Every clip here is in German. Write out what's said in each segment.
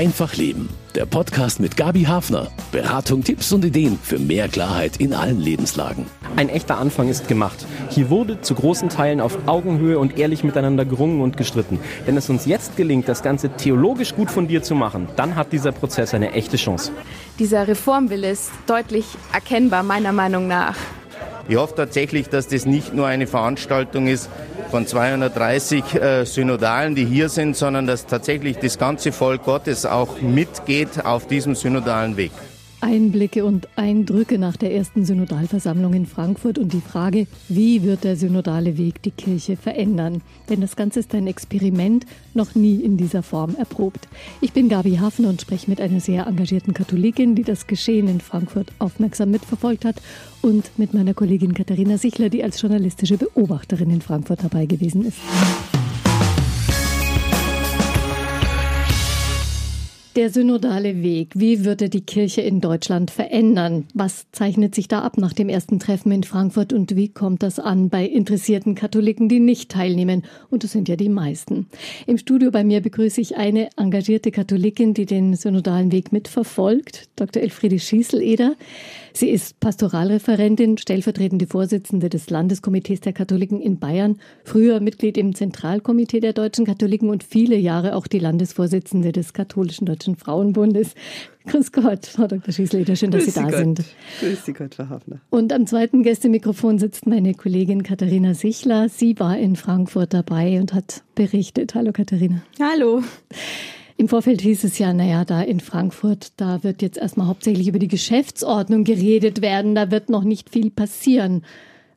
Einfach Leben. Der Podcast mit Gabi Hafner. Beratung, Tipps und Ideen für mehr Klarheit in allen Lebenslagen. Ein echter Anfang ist gemacht. Hier wurde zu großen Teilen auf Augenhöhe und ehrlich miteinander gerungen und gestritten. Wenn es uns jetzt gelingt, das Ganze theologisch gut fundiert zu machen, dann hat dieser Prozess eine echte Chance. Dieser Reformwille ist deutlich erkennbar, meiner Meinung nach. Ich hoffe tatsächlich, dass das nicht nur eine Veranstaltung ist von 230 äh, Synodalen, die hier sind, sondern dass tatsächlich das ganze Volk Gottes auch mitgeht auf diesem synodalen Weg. Einblicke und Eindrücke nach der ersten Synodalversammlung in Frankfurt und die Frage, wie wird der synodale Weg die Kirche verändern? Denn das Ganze ist ein Experiment, noch nie in dieser Form erprobt. Ich bin Gabi Hafner und spreche mit einer sehr engagierten Katholikin, die das Geschehen in Frankfurt aufmerksam mitverfolgt hat und mit meiner Kollegin Katharina Sichler, die als journalistische Beobachterin in Frankfurt dabei gewesen ist. Der synodale Weg, wie würde die Kirche in Deutschland verändern? Was zeichnet sich da ab nach dem ersten Treffen in Frankfurt und wie kommt das an bei interessierten Katholiken, die nicht teilnehmen? Und das sind ja die meisten. Im Studio bei mir begrüße ich eine engagierte Katholikin, die den synodalen Weg mitverfolgt, Dr. Elfriede Schießeleder. Sie ist Pastoralreferentin, stellvertretende Vorsitzende des Landeskomitees der Katholiken in Bayern, früher Mitglied im Zentralkomitee der deutschen Katholiken und viele Jahre auch die Landesvorsitzende des katholischen Deutschen Frauenbundes. Grüß Gott, Frau Dr. Schießleder, schön, dass Grüß Sie da Gott. sind. Grüß Sie Gott, Frau Hafner. Und am zweiten Gästemikrofon sitzt meine Kollegin Katharina Sichler. Sie war in Frankfurt dabei und hat berichtet. Hallo Katharina. Hallo. Im Vorfeld hieß es ja, naja, da in Frankfurt, da wird jetzt erstmal hauptsächlich über die Geschäftsordnung geredet werden, da wird noch nicht viel passieren.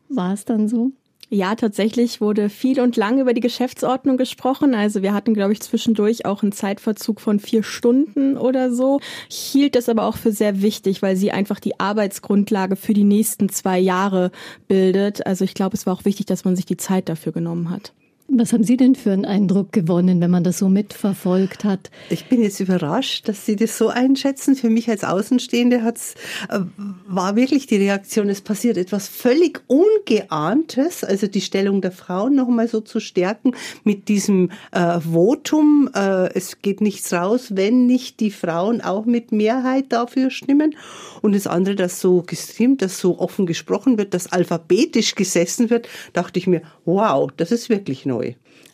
War es dann so? Ja, tatsächlich wurde viel und lang über die Geschäftsordnung gesprochen. Also wir hatten, glaube ich, zwischendurch auch einen Zeitverzug von vier Stunden oder so. Ich hielt das aber auch für sehr wichtig, weil sie einfach die Arbeitsgrundlage für die nächsten zwei Jahre bildet. Also ich glaube, es war auch wichtig, dass man sich die Zeit dafür genommen hat. Was haben Sie denn für einen Eindruck gewonnen, wenn man das so mitverfolgt hat? Ich bin jetzt überrascht, dass Sie das so einschätzen. Für mich als Außenstehende hat's, äh, war wirklich die Reaktion, es passiert etwas völlig Ungeahntes, also die Stellung der Frauen nochmal so zu stärken mit diesem äh, Votum, äh, es geht nichts raus, wenn nicht die Frauen auch mit Mehrheit dafür stimmen. Und das andere, dass so gestreamt, dass so offen gesprochen wird, dass alphabetisch gesessen wird, dachte ich mir, wow, das ist wirklich neu.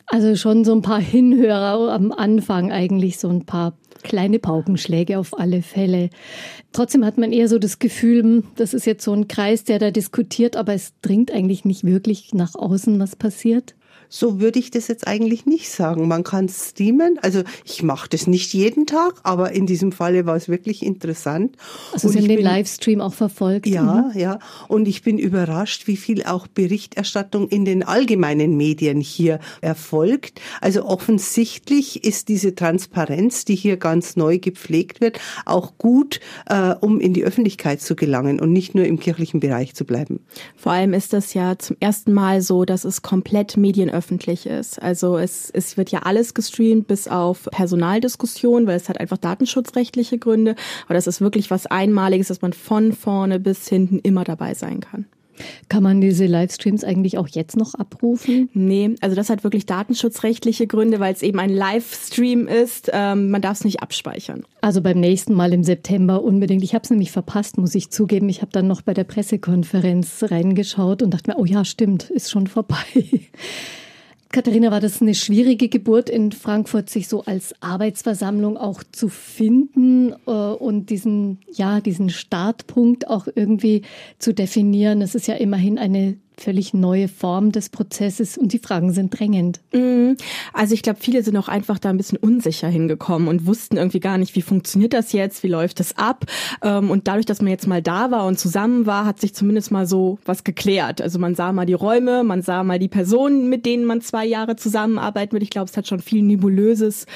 Also schon so ein paar Hinhörer am Anfang eigentlich, so ein paar kleine Paukenschläge auf alle Fälle. Trotzdem hat man eher so das Gefühl, hm, das ist jetzt so ein Kreis, der da diskutiert, aber es dringt eigentlich nicht wirklich nach außen, was passiert. So würde ich das jetzt eigentlich nicht sagen. Man kann streamen. Also ich mache das nicht jeden Tag, aber in diesem Falle war es wirklich interessant. Also Sie haben den Livestream auch verfolgt? Ja, mhm. ja. Und ich bin überrascht, wie viel auch Berichterstattung in den allgemeinen Medien hier erfolgt. Also offensichtlich ist diese Transparenz, die hier ganz neu gepflegt wird, auch gut, äh, um in die Öffentlichkeit zu gelangen und nicht nur im kirchlichen Bereich zu bleiben. Vor allem ist das ja zum ersten Mal so, dass es komplett medienöffentlich öffentlich ist. Also es, es wird ja alles gestreamt bis auf Personaldiskussion, weil es hat einfach datenschutzrechtliche Gründe. Aber das ist wirklich was Einmaliges, dass man von vorne bis hinten immer dabei sein kann. Kann man diese Livestreams eigentlich auch jetzt noch abrufen? Nee, also das hat wirklich datenschutzrechtliche Gründe, weil es eben ein Livestream ist. Ähm, man darf es nicht abspeichern. Also beim nächsten Mal im September unbedingt. Ich habe es nämlich verpasst, muss ich zugeben. Ich habe dann noch bei der Pressekonferenz reingeschaut und dachte mir, oh ja, stimmt, ist schon vorbei. Katharina, war das eine schwierige Geburt in Frankfurt, sich so als Arbeitsversammlung auch zu finden äh, und diesen, ja, diesen Startpunkt auch irgendwie zu definieren? Es ist ja immerhin eine völlig neue Form des Prozesses und die Fragen sind drängend. Mhm. Also ich glaube, viele sind auch einfach da ein bisschen unsicher hingekommen und wussten irgendwie gar nicht, wie funktioniert das jetzt, wie läuft das ab. Ähm, und dadurch, dass man jetzt mal da war und zusammen war, hat sich zumindest mal so was geklärt. Also man sah mal die Räume, man sah mal die Personen, mit denen man zwei Jahre zusammenarbeiten wird. Ich glaube, es hat schon viel Nebulöses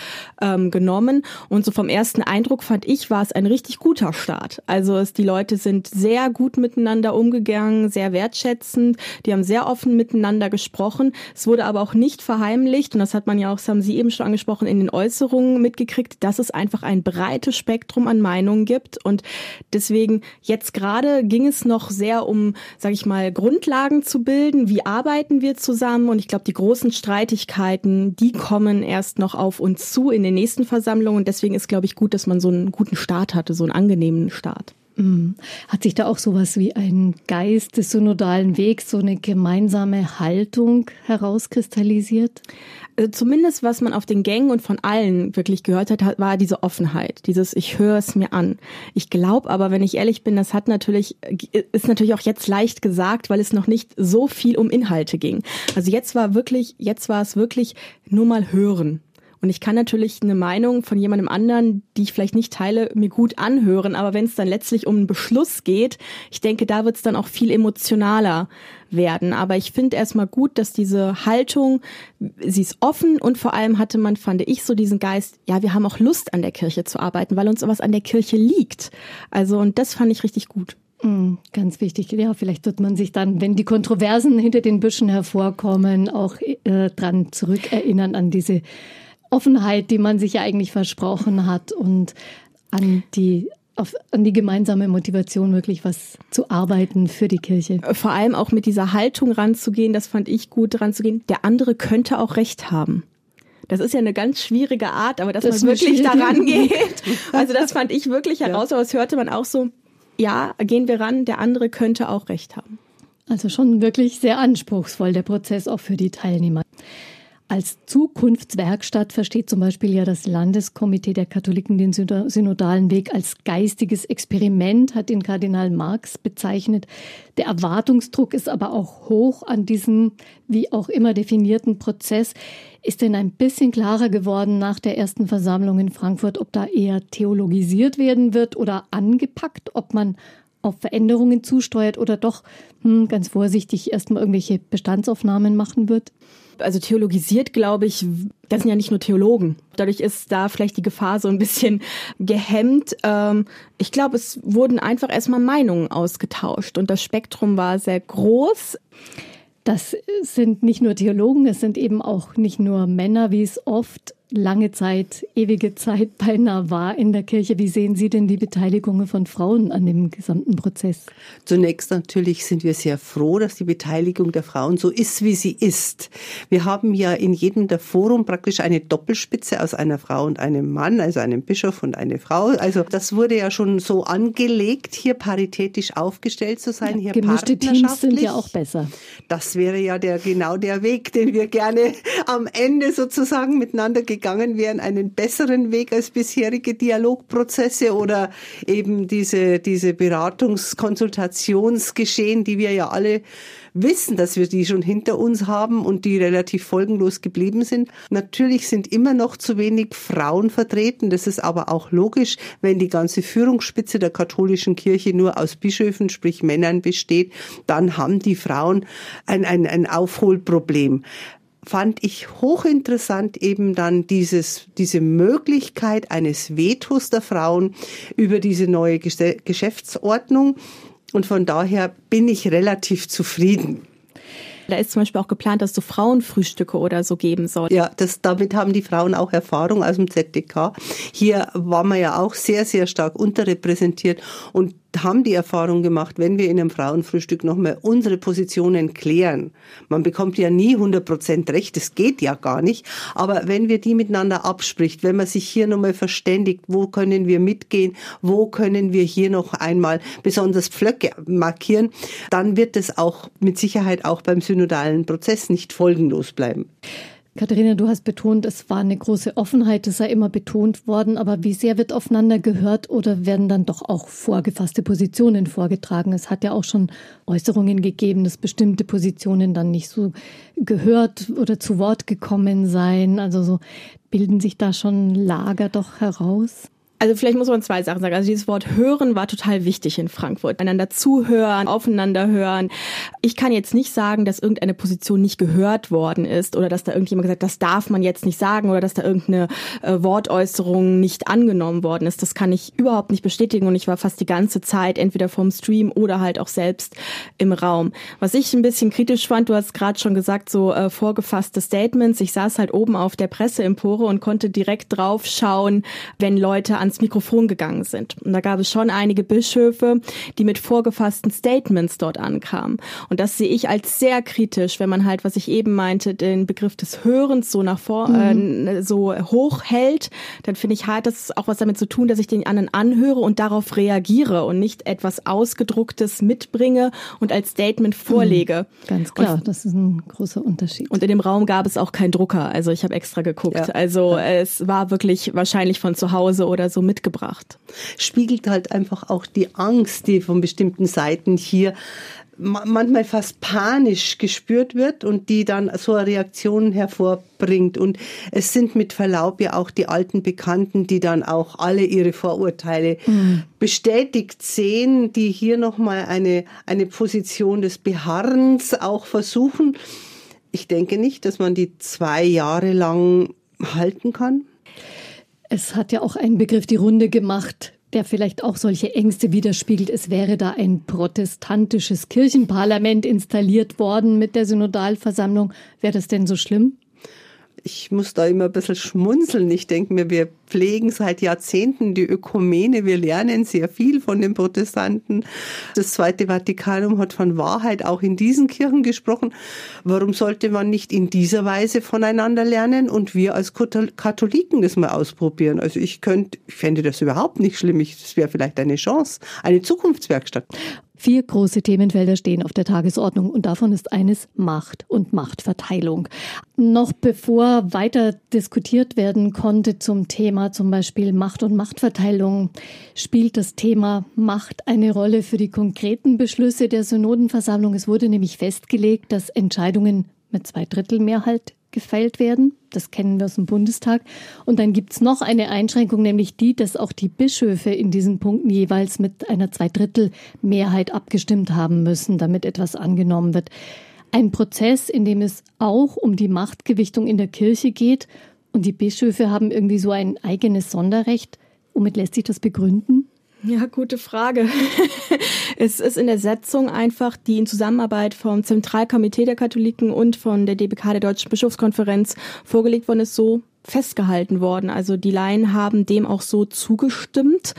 ähm, genommen. Und so vom ersten Eindruck fand ich, war es ein richtig guter Start. Also es, die Leute sind sehr gut miteinander umgegangen, sehr wertschätzend Die haben sehr offen miteinander gesprochen. Es wurde aber auch nicht verheimlicht, und das hat man ja auch, das haben Sie eben schon angesprochen, in den Äußerungen mitgekriegt, dass es einfach ein breites Spektrum an Meinungen gibt. Und deswegen jetzt gerade ging es noch sehr um, sage ich mal, Grundlagen zu bilden. Wie arbeiten wir zusammen? Und ich glaube, die großen Streitigkeiten, die kommen erst noch auf uns zu in den nächsten Versammlungen. Und deswegen ist, glaube ich, gut, dass man so einen guten Start hatte, so einen angenehmen Start. Mhm. Hat sich da auch sowas wie ein Geist des synodalen Wegs, so eine gemeinsame Haltung herauskristallisiert? Also zumindest was man auf den Gängen und von allen wirklich gehört hat, war diese Offenheit, dieses ich höre es mir an. Ich glaube aber, wenn ich ehrlich bin, das hat natürlich ist natürlich auch jetzt leicht gesagt, weil es noch nicht so viel um Inhalte ging. Also jetzt war wirklich, jetzt war es wirklich nur mal hören. Und ich kann natürlich eine Meinung von jemandem anderen, die ich vielleicht nicht teile, mir gut anhören. Aber wenn es dann letztlich um einen Beschluss geht, ich denke, da wird es dann auch viel emotionaler werden. Aber ich finde erstmal gut, dass diese Haltung, sie ist offen und vor allem hatte man, fand ich, so diesen Geist, ja, wir haben auch Lust an der Kirche zu arbeiten, weil uns was an der Kirche liegt. Also, und das fand ich richtig gut. Mm, ganz wichtig. Ja, vielleicht wird man sich dann, wenn die Kontroversen hinter den Büschen hervorkommen, auch äh, dran zurückerinnern an diese Offenheit, die man sich ja eigentlich versprochen hat und an die auf, an die gemeinsame Motivation wirklich was zu arbeiten für die Kirche. Vor allem auch mit dieser Haltung ranzugehen, das fand ich gut ranzugehen. Der andere könnte auch recht haben. Das ist ja eine ganz schwierige Art, aber dass das man wirklich daran geht. Also das fand ich wirklich heraus, aber das hörte man auch so, ja, gehen wir ran, der andere könnte auch recht haben. Also schon wirklich sehr anspruchsvoll der Prozess auch für die Teilnehmer. Als Zukunftswerkstatt versteht zum Beispiel ja das Landeskomitee der Katholiken den synodalen Weg als geistiges Experiment, hat den Kardinal Marx bezeichnet. Der Erwartungsdruck ist aber auch hoch an diesen wie auch immer definierten Prozess. Ist denn ein bisschen klarer geworden nach der ersten Versammlung in Frankfurt, ob da eher theologisiert werden wird oder angepackt, ob man auf Veränderungen zusteuert oder doch hm, ganz vorsichtig erstmal irgendwelche Bestandsaufnahmen machen wird? Also theologisiert, glaube ich, das sind ja nicht nur Theologen. Dadurch ist da vielleicht die Gefahr so ein bisschen gehemmt. Ähm, ich glaube, es wurden einfach erstmal Meinungen ausgetauscht und das Spektrum war sehr groß. Das sind nicht nur Theologen, es sind eben auch nicht nur Männer, wie es oft lange Zeit, ewige Zeit beinahe war in der Kirche. Wie sehen Sie denn die Beteiligung von Frauen an dem gesamten Prozess? Zunächst natürlich sind wir sehr froh, dass die Beteiligung der Frauen so ist, wie sie ist. Wir haben ja in jedem der Forum praktisch eine Doppelspitze aus einer Frau und einem Mann, also einem Bischof und eine Frau. Also das wurde ja schon so angelegt, hier paritätisch aufgestellt zu sein, hier Gemischte Teams sind ja auch besser. Das wäre ja der genau der Weg, den wir gerne am Ende sozusagen miteinander gegangen gegangen wären, einen besseren Weg als bisherige Dialogprozesse oder eben diese, diese Beratungs-Konsultationsgeschehen, die wir ja alle wissen, dass wir die schon hinter uns haben und die relativ folgenlos geblieben sind. Natürlich sind immer noch zu wenig Frauen vertreten. Das ist aber auch logisch, wenn die ganze Führungsspitze der katholischen Kirche nur aus Bischöfen, sprich Männern besteht, dann haben die Frauen ein, ein, ein Aufholproblem fand ich hochinteressant eben dann dieses, diese Möglichkeit eines Vetos der Frauen über diese neue Geschäftsordnung. Und von daher bin ich relativ zufrieden. Da ist zum Beispiel auch geplant, dass es so Frauenfrühstücke oder so geben soll. Ja, das, damit haben die Frauen auch Erfahrung aus dem ZDK. Hier waren wir ja auch sehr, sehr stark unterrepräsentiert und haben die Erfahrung gemacht, wenn wir in einem Frauenfrühstück nochmal unsere Positionen klären. Man bekommt ja nie 100 Prozent recht, das geht ja gar nicht. Aber wenn wir die miteinander abspricht, wenn man sich hier nochmal verständigt, wo können wir mitgehen, wo können wir hier noch einmal besonders Pflöcke markieren, dann wird es auch mit Sicherheit auch beim synodalen Prozess nicht folgenlos bleiben. Katharina, du hast betont, es war eine große Offenheit, das sei immer betont worden, aber wie sehr wird aufeinander gehört oder werden dann doch auch vorgefasste Positionen vorgetragen? Es hat ja auch schon Äußerungen gegeben, dass bestimmte Positionen dann nicht so gehört oder zu Wort gekommen seien. Also so bilden sich da schon Lager doch heraus? Also vielleicht muss man zwei Sachen sagen. Also dieses Wort hören war total wichtig in Frankfurt. Einander zuhören, aufeinander hören. Ich kann jetzt nicht sagen, dass irgendeine Position nicht gehört worden ist oder dass da irgendjemand gesagt, das darf man jetzt nicht sagen oder dass da irgendeine äh, Wortäußerung nicht angenommen worden ist. Das kann ich überhaupt nicht bestätigen und ich war fast die ganze Zeit entweder vom Stream oder halt auch selbst im Raum. Was ich ein bisschen kritisch fand, du hast gerade schon gesagt, so äh, vorgefasste Statements. Ich saß halt oben auf der Presseempore und konnte direkt drauf schauen, wenn Leute ans Mikrofon gegangen sind. Und da gab es schon einige Bischöfe, die mit vorgefassten Statements dort ankamen. Und das sehe ich als sehr kritisch, wenn man halt, was ich eben meinte, den Begriff des Hörens so nach vor, mhm. äh, so hoch hält, dann finde ich, hat das auch was damit zu tun, dass ich den anderen anhöre und darauf reagiere und nicht etwas Ausgedrucktes mitbringe und als Statement vorlege. Mhm. Ganz klar, und, das ist ein großer Unterschied. Und in dem Raum gab es auch keinen Drucker. Also ich habe extra geguckt. Ja. Also es war wirklich wahrscheinlich von zu Hause oder so mitgebracht. Spiegelt halt einfach auch die Angst, die von bestimmten Seiten hier manchmal fast panisch gespürt wird und die dann so eine Reaktion hervorbringt. Und es sind mit Verlaub ja auch die alten Bekannten, die dann auch alle ihre Vorurteile mhm. bestätigt sehen, die hier nochmal eine, eine Position des Beharrens auch versuchen. Ich denke nicht, dass man die zwei Jahre lang halten kann. Es hat ja auch ein Begriff die Runde gemacht, der vielleicht auch solche Ängste widerspiegelt. Es wäre da ein protestantisches Kirchenparlament installiert worden mit der Synodalversammlung. Wäre das denn so schlimm? Ich muss da immer ein bisschen schmunzeln. Ich denke mir, wir pflegen seit Jahrzehnten die Ökumene. Wir lernen sehr viel von den Protestanten. Das Zweite Vatikanum hat von Wahrheit auch in diesen Kirchen gesprochen. Warum sollte man nicht in dieser Weise voneinander lernen und wir als Katholiken das mal ausprobieren? Also ich könnte, ich fände das überhaupt nicht schlimm. Das wäre vielleicht eine Chance, eine Zukunftswerkstatt. Vier große Themenfelder stehen auf der Tagesordnung und davon ist eines Macht und Machtverteilung. Noch bevor weiter diskutiert werden konnte zum Thema zum Beispiel Macht und Machtverteilung, spielt das Thema Macht eine Rolle für die konkreten Beschlüsse der Synodenversammlung. Es wurde nämlich festgelegt, dass Entscheidungen mit Zweidrittelmehrheit gefällt werden. Das kennen wir aus dem Bundestag. Und dann gibt's noch eine Einschränkung, nämlich die, dass auch die Bischöfe in diesen Punkten jeweils mit einer Zweidrittelmehrheit abgestimmt haben müssen, damit etwas angenommen wird. Ein Prozess, in dem es auch um die Machtgewichtung in der Kirche geht. Und die Bischöfe haben irgendwie so ein eigenes Sonderrecht. Womit lässt sich das begründen? Ja, gute Frage. es ist in der Setzung einfach, die in Zusammenarbeit vom Zentralkomitee der Katholiken und von der DBK der Deutschen Bischofskonferenz vorgelegt worden ist, so festgehalten worden. Also die Laien haben dem auch so zugestimmt.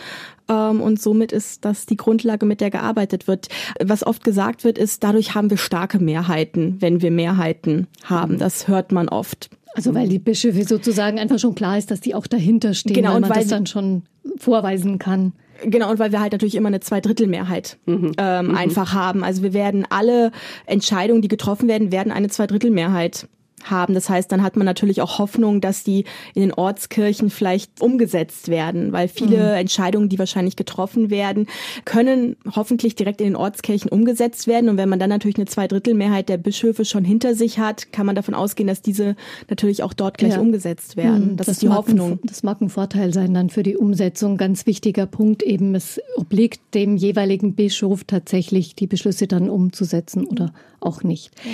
Ähm, und somit ist das die Grundlage, mit der gearbeitet wird. Was oft gesagt wird, ist, dadurch haben wir starke Mehrheiten, wenn wir Mehrheiten haben. Das hört man oft. Also weil die Bischöfe sozusagen einfach schon klar ist, dass die auch dahinter stehen, genau, weil man und weil das dann schon vorweisen kann. Genau, und weil wir halt natürlich immer eine Zweidrittelmehrheit mhm. Ähm, mhm. einfach haben. Also wir werden alle Entscheidungen, die getroffen werden, werden eine Zweidrittelmehrheit haben. Das heißt, dann hat man natürlich auch Hoffnung, dass die in den Ortskirchen vielleicht umgesetzt werden, weil viele mhm. Entscheidungen, die wahrscheinlich getroffen werden, können hoffentlich direkt in den Ortskirchen umgesetzt werden. Und wenn man dann natürlich eine Zweidrittelmehrheit der Bischöfe schon hinter sich hat, kann man davon ausgehen, dass diese natürlich auch dort gleich ja. umgesetzt werden. Mhm. Das, das, ist die Hoffnung. Ein, das mag ein Vorteil sein dann für die Umsetzung. Ganz wichtiger Punkt eben, es obliegt dem jeweiligen Bischof tatsächlich, die Beschlüsse dann umzusetzen oder auch nicht. Ja.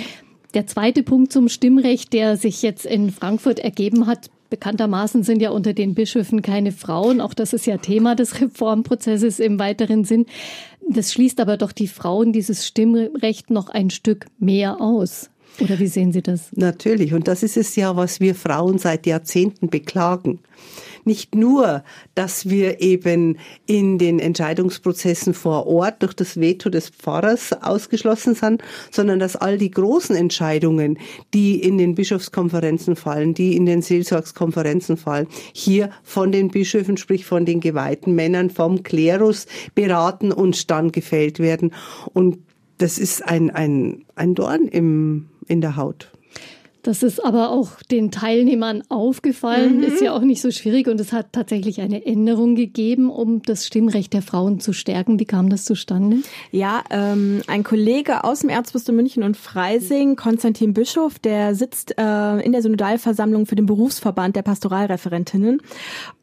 Der zweite Punkt zum Stimmrecht, der sich jetzt in Frankfurt ergeben hat, Bekanntermaßen sind ja unter den Bischöfen keine Frauen. Auch das ist ja Thema des Reformprozesses im weiteren Sinn. Das schließt aber doch die Frauen dieses Stimmrecht noch ein Stück mehr aus. Oder wie sehen Sie das? Natürlich. Und das ist es ja, was wir Frauen seit Jahrzehnten beklagen nicht nur, dass wir eben in den Entscheidungsprozessen vor Ort durch das Veto des Pfarrers ausgeschlossen sind, sondern dass all die großen Entscheidungen, die in den Bischofskonferenzen fallen, die in den Seelsorgskonferenzen fallen, hier von den Bischöfen, sprich von den geweihten Männern, vom Klerus beraten und dann gefällt werden. Und das ist ein, ein, ein Dorn im, in der Haut. Das ist aber auch den Teilnehmern aufgefallen, mhm. ist ja auch nicht so schwierig und es hat tatsächlich eine Änderung gegeben, um das Stimmrecht der Frauen zu stärken. Wie kam das zustande? Ja, ähm, ein Kollege aus dem Erzbistum München und Freising, Konstantin Bischof, der sitzt äh, in der Synodalversammlung für den Berufsverband der Pastoralreferentinnen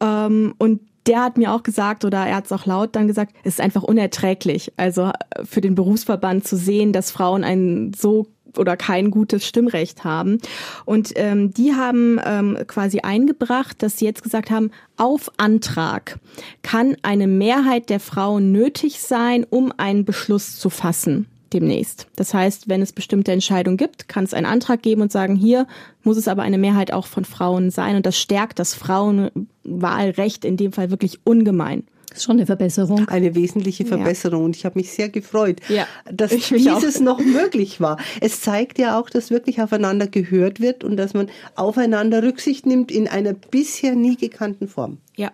ähm, und der hat mir auch gesagt, oder er hat es auch laut dann gesagt, es ist einfach unerträglich. Also äh, für den Berufsverband zu sehen, dass Frauen ein so oder kein gutes Stimmrecht haben. Und ähm, die haben ähm, quasi eingebracht, dass sie jetzt gesagt haben, auf Antrag kann eine Mehrheit der Frauen nötig sein, um einen Beschluss zu fassen demnächst. Das heißt, wenn es bestimmte Entscheidungen gibt, kann es einen Antrag geben und sagen, hier muss es aber eine Mehrheit auch von Frauen sein. Und das stärkt das Frauenwahlrecht in dem Fall wirklich ungemein. Ist schon eine Verbesserung. Eine wesentliche Verbesserung. Ja. Und ich habe mich sehr gefreut, ja, dass dieses auch. noch möglich war. Es zeigt ja auch, dass wirklich aufeinander gehört wird und dass man aufeinander Rücksicht nimmt in einer bisher nie gekannten Form. Ja.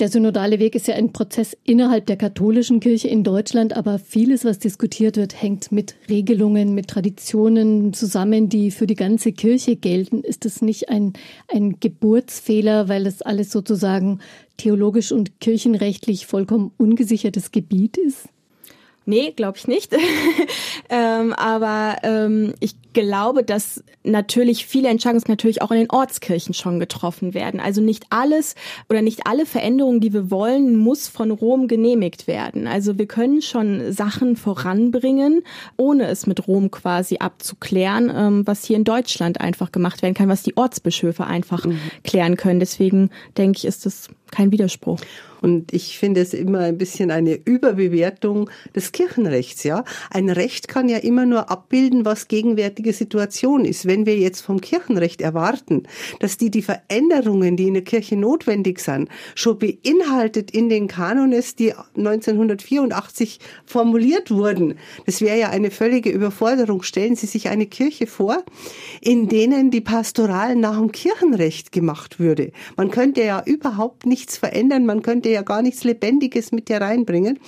Der synodale Weg ist ja ein Prozess innerhalb der katholischen Kirche in Deutschland, aber vieles, was diskutiert wird, hängt mit Regelungen, mit Traditionen zusammen, die für die ganze Kirche gelten. Ist das nicht ein, ein Geburtsfehler, weil das alles sozusagen theologisch und kirchenrechtlich vollkommen ungesichertes Gebiet ist? Nee, glaube ich nicht. ähm, aber ähm, ich glaube, dass natürlich viele Entscheidungen natürlich auch in den Ortskirchen schon getroffen werden. Also nicht alles oder nicht alle Veränderungen, die wir wollen, muss von Rom genehmigt werden. Also wir können schon Sachen voranbringen, ohne es mit Rom quasi abzuklären, ähm, was hier in Deutschland einfach gemacht werden kann, was die Ortsbischöfe einfach mhm. klären können. Deswegen denke ich, ist das kein Widerspruch. Und ich finde es immer ein bisschen eine Überbewertung des Kirchenrechts, ja. Ein Recht kann ja immer nur abbilden, was gegenwärtige Situation ist. Wenn wir jetzt vom Kirchenrecht erwarten, dass die die Veränderungen, die in der Kirche notwendig sind, schon beinhaltet in den Kanones, die 1984 formuliert wurden, das wäre ja eine völlige Überforderung. Stellen Sie sich eine Kirche vor, in denen die Pastoral nach dem Kirchenrecht gemacht würde. Man könnte ja überhaupt nichts verändern, man könnte ja gar nichts Lebendiges mit dir reinbringen.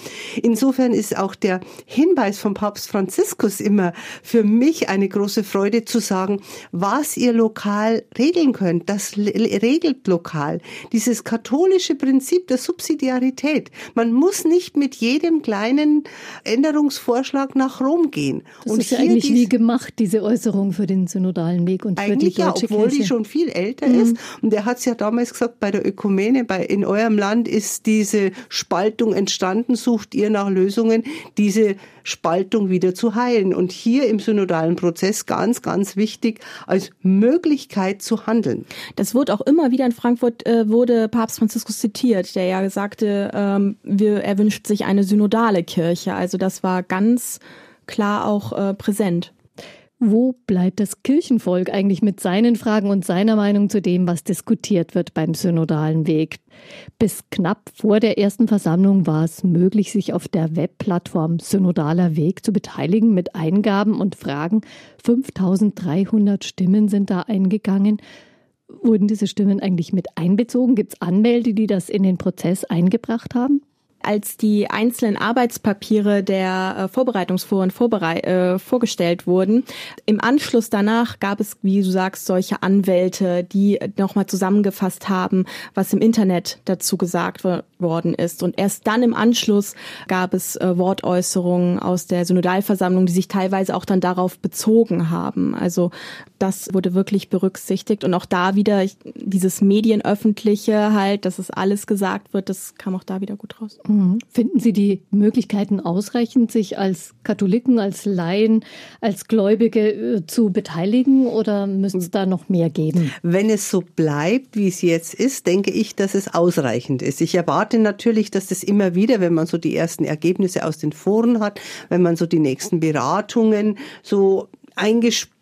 Insofern ist auch der Hinweis vom Papst Franziskus immer für mich eine große Freude zu sagen, was ihr lokal regeln könnt, das regelt lokal. Dieses katholische Prinzip der Subsidiarität. Man muss nicht mit jedem kleinen Änderungsvorschlag nach Rom gehen. Das und ist ja eigentlich wie gemacht, diese Äußerung für den synodalen Weg und für die deutsche ja, obwohl Kirche. die schon viel älter mhm. ist. Und er hat es ja damals gesagt, bei der Ökumene, bei, in eurem Land ist diese Spaltung entstanden, sucht ihr nach Lösungen, diese Spaltung wieder zu heilen. Und hier im synodalen Prozess ganz, ganz wichtig, als Möglichkeit zu handeln. Das wurde auch immer wieder in Frankfurt, äh, wurde Papst Franziskus zitiert, der ja sagte, ähm, wir, er wünscht sich eine synodale Kirche. Also das war ganz klar auch äh, präsent. Wo bleibt das Kirchenvolk eigentlich mit seinen Fragen und seiner Meinung zu dem, was diskutiert wird beim synodalen Weg? Bis knapp vor der ersten Versammlung war es möglich, sich auf der Webplattform Synodaler Weg zu beteiligen mit Eingaben und Fragen. 5300 Stimmen sind da eingegangen. Wurden diese Stimmen eigentlich mit einbezogen? Gibt es Anmelde, die das in den Prozess eingebracht haben? Als die einzelnen Arbeitspapiere der äh, Vorbereitungsforen vorberei äh, vorgestellt wurden. Im Anschluss danach gab es, wie du sagst, solche Anwälte, die nochmal zusammengefasst haben, was im Internet dazu gesagt worden ist. Und erst dann im Anschluss gab es äh, Wortäußerungen aus der Synodalversammlung, die sich teilweise auch dann darauf bezogen haben. Also das wurde wirklich berücksichtigt. Und auch da wieder dieses Medienöffentliche halt, dass es alles gesagt wird, das kam auch da wieder gut raus. Mhm. Finden Sie die Möglichkeiten ausreichend, sich als Katholiken, als Laien, als Gläubige äh, zu beteiligen oder müsste es da noch mehr geben? Wenn es so bleibt, wie es jetzt ist, denke ich, dass es ausreichend ist. Ich erwarte natürlich, dass das immer wieder, wenn man so die ersten Ergebnisse aus den Foren hat, wenn man so die nächsten Beratungen so eingespielt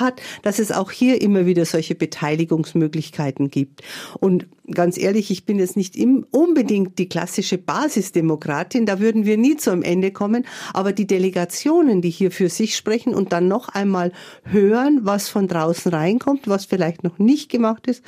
hat, dass es auch hier immer wieder solche Beteiligungsmöglichkeiten gibt. Und ganz ehrlich, ich bin jetzt nicht unbedingt die klassische Basisdemokratin, da würden wir nie zu einem Ende kommen, aber die Delegationen, die hier für sich sprechen und dann noch einmal hören, was von draußen reinkommt, was vielleicht noch nicht gemacht ist,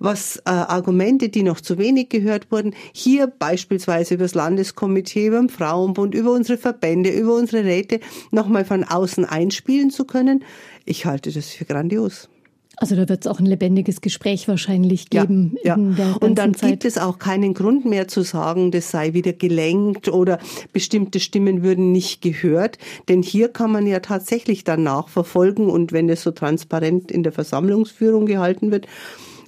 was äh, Argumente, die noch zu wenig gehört wurden, hier beispielsweise über das Landeskomitee, über den Frauenbund, über unsere Verbände, über unsere Räte nochmal von außen einspielen zu können, ich halte das für grandios. Also da wird es auch ein lebendiges Gespräch wahrscheinlich geben. Ja, ja. Und dann Zeit. gibt es auch keinen Grund mehr zu sagen, das sei wieder gelenkt oder bestimmte Stimmen würden nicht gehört. Denn hier kann man ja tatsächlich dann nachverfolgen und wenn es so transparent in der Versammlungsführung gehalten wird,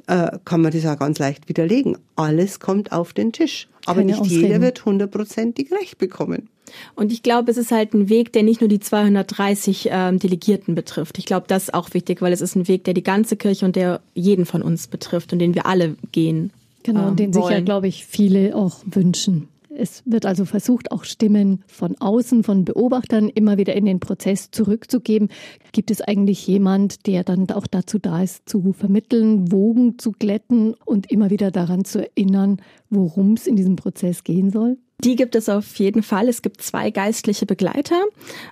äh, kann man das auch ganz leicht widerlegen. Alles kommt auf den Tisch. Aber Keine nicht Ausreden. jeder wird hundertprozentig recht bekommen. Und ich glaube, es ist halt ein Weg, der nicht nur die 230 ähm, Delegierten betrifft. Ich glaube, das ist auch wichtig, weil es ist ein Weg, der die ganze Kirche und der jeden von uns betrifft und den wir alle gehen. Genau, ähm, den wollen. sich ja, glaube ich, viele auch wünschen. Es wird also versucht, auch Stimmen von außen, von Beobachtern immer wieder in den Prozess zurückzugeben. Gibt es eigentlich jemand, der dann auch dazu da ist, zu vermitteln, Wogen zu glätten und immer wieder daran zu erinnern, worum es in diesem Prozess gehen soll? Die gibt es auf jeden Fall. Es gibt zwei geistliche Begleiter.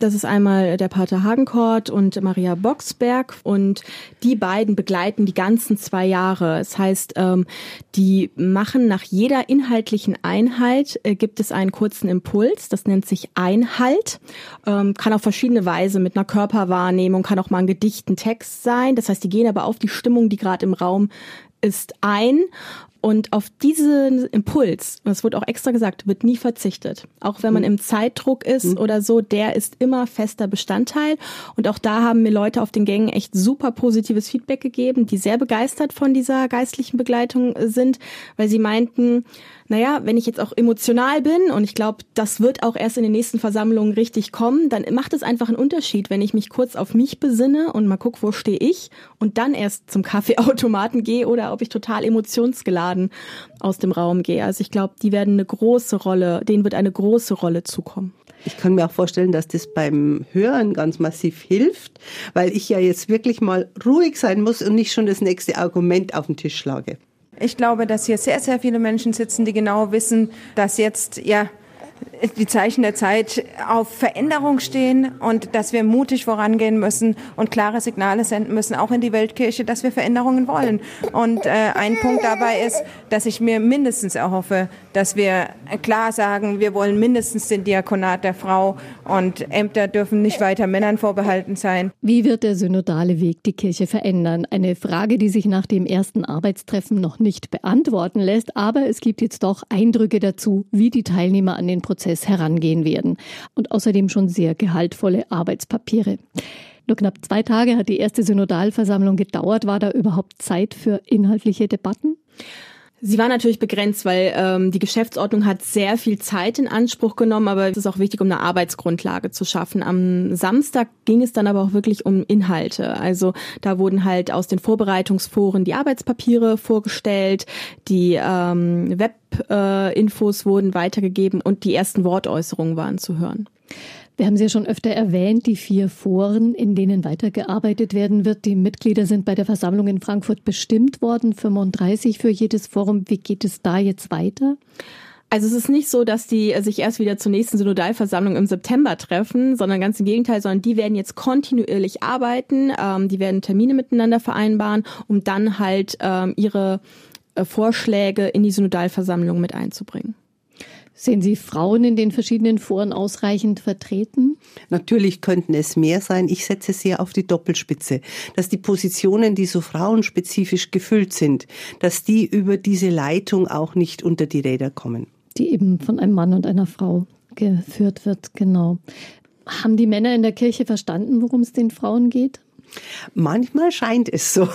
Das ist einmal der Pater Hagenkort und Maria Boxberg. Und die beiden begleiten die ganzen zwei Jahre. Das heißt, ähm, die machen nach jeder inhaltlichen Einheit äh, gibt es einen kurzen Impuls. Das nennt sich Einhalt. Ähm, kann auf verschiedene Weise mit einer Körperwahrnehmung, kann auch mal ein Gedicht, ein Text sein. Das heißt, die gehen aber auf die Stimmung, die gerade im Raum ist ein und auf diesen Impuls, das wurde auch extra gesagt, wird nie verzichtet. Auch wenn man mhm. im Zeitdruck ist mhm. oder so, der ist immer fester Bestandteil. Und auch da haben mir Leute auf den Gängen echt super positives Feedback gegeben, die sehr begeistert von dieser geistlichen Begleitung sind, weil sie meinten, naja, wenn ich jetzt auch emotional bin und ich glaube, das wird auch erst in den nächsten Versammlungen richtig kommen, dann macht es einfach einen Unterschied, wenn ich mich kurz auf mich besinne und mal gucke, wo stehe ich und dann erst zum Kaffeeautomaten gehe oder ob ich total emotionsgeladen aus dem Raum gehe. Also ich glaube, die werden eine große Rolle, denen wird eine große Rolle zukommen. Ich kann mir auch vorstellen, dass das beim Hören ganz massiv hilft, weil ich ja jetzt wirklich mal ruhig sein muss und nicht schon das nächste Argument auf den Tisch schlage. Ich glaube, dass hier sehr, sehr viele Menschen sitzen, die genau wissen, dass jetzt ja die Zeichen der Zeit auf Veränderung stehen und dass wir mutig vorangehen müssen und klare Signale senden müssen, auch in die Weltkirche, dass wir Veränderungen wollen. Und äh, ein Punkt dabei ist, dass ich mir mindestens erhoffe, dass wir klar sagen, wir wollen mindestens den Diakonat der Frau und Ämter dürfen nicht weiter Männern vorbehalten sein. Wie wird der synodale Weg die Kirche verändern? Eine Frage, die sich nach dem ersten Arbeitstreffen noch nicht beantworten lässt, aber es gibt jetzt doch Eindrücke dazu, wie die Teilnehmer an den Prozess herangehen werden. Und außerdem schon sehr gehaltvolle Arbeitspapiere. Nur knapp zwei Tage hat die erste Synodalversammlung gedauert. War da überhaupt Zeit für inhaltliche Debatten? Sie war natürlich begrenzt, weil ähm, die Geschäftsordnung hat sehr viel Zeit in Anspruch genommen, aber es ist auch wichtig, um eine Arbeitsgrundlage zu schaffen. Am Samstag ging es dann aber auch wirklich um Inhalte. Also da wurden halt aus den Vorbereitungsforen die Arbeitspapiere vorgestellt, die ähm, Webinfos äh, wurden weitergegeben und die ersten Wortäußerungen waren zu hören. Wir haben sie ja schon öfter erwähnt, die vier Foren, in denen weitergearbeitet werden wird. Die Mitglieder sind bei der Versammlung in Frankfurt bestimmt worden, 35 für jedes Forum. Wie geht es da jetzt weiter? Also es ist nicht so, dass die sich erst wieder zur nächsten Synodalversammlung im September treffen, sondern ganz im Gegenteil, sondern die werden jetzt kontinuierlich arbeiten, ähm, die werden Termine miteinander vereinbaren, um dann halt ähm, ihre äh, Vorschläge in die Synodalversammlung mit einzubringen. Sehen Sie Frauen in den verschiedenen Foren ausreichend vertreten? Natürlich könnten es mehr sein. Ich setze sehr auf die Doppelspitze, dass die Positionen, die so frauenspezifisch gefüllt sind, dass die über diese Leitung auch nicht unter die Räder kommen. Die eben von einem Mann und einer Frau geführt wird, genau. Haben die Männer in der Kirche verstanden, worum es den Frauen geht? Manchmal scheint es so.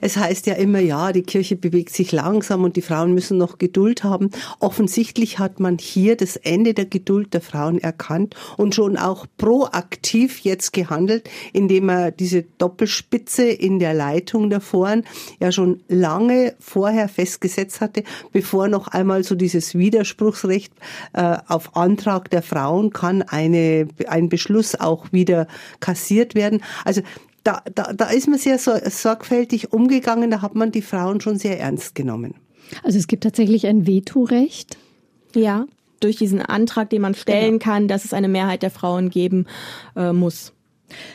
Es heißt ja immer, ja, die Kirche bewegt sich langsam und die Frauen müssen noch Geduld haben. Offensichtlich hat man hier das Ende der Geduld der Frauen erkannt und schon auch proaktiv jetzt gehandelt, indem er diese Doppelspitze in der Leitung der Foren ja schon lange vorher festgesetzt hatte, bevor noch einmal so dieses Widerspruchsrecht äh, auf Antrag der Frauen kann eine, ein Beschluss auch wieder kassiert werden. Also da, da, da ist man sehr sorgfältig umgegangen, da hat man die Frauen schon sehr ernst genommen. Also es gibt tatsächlich ein Vetorecht? Ja, durch diesen Antrag, den man stellen genau. kann, dass es eine Mehrheit der Frauen geben äh, muss.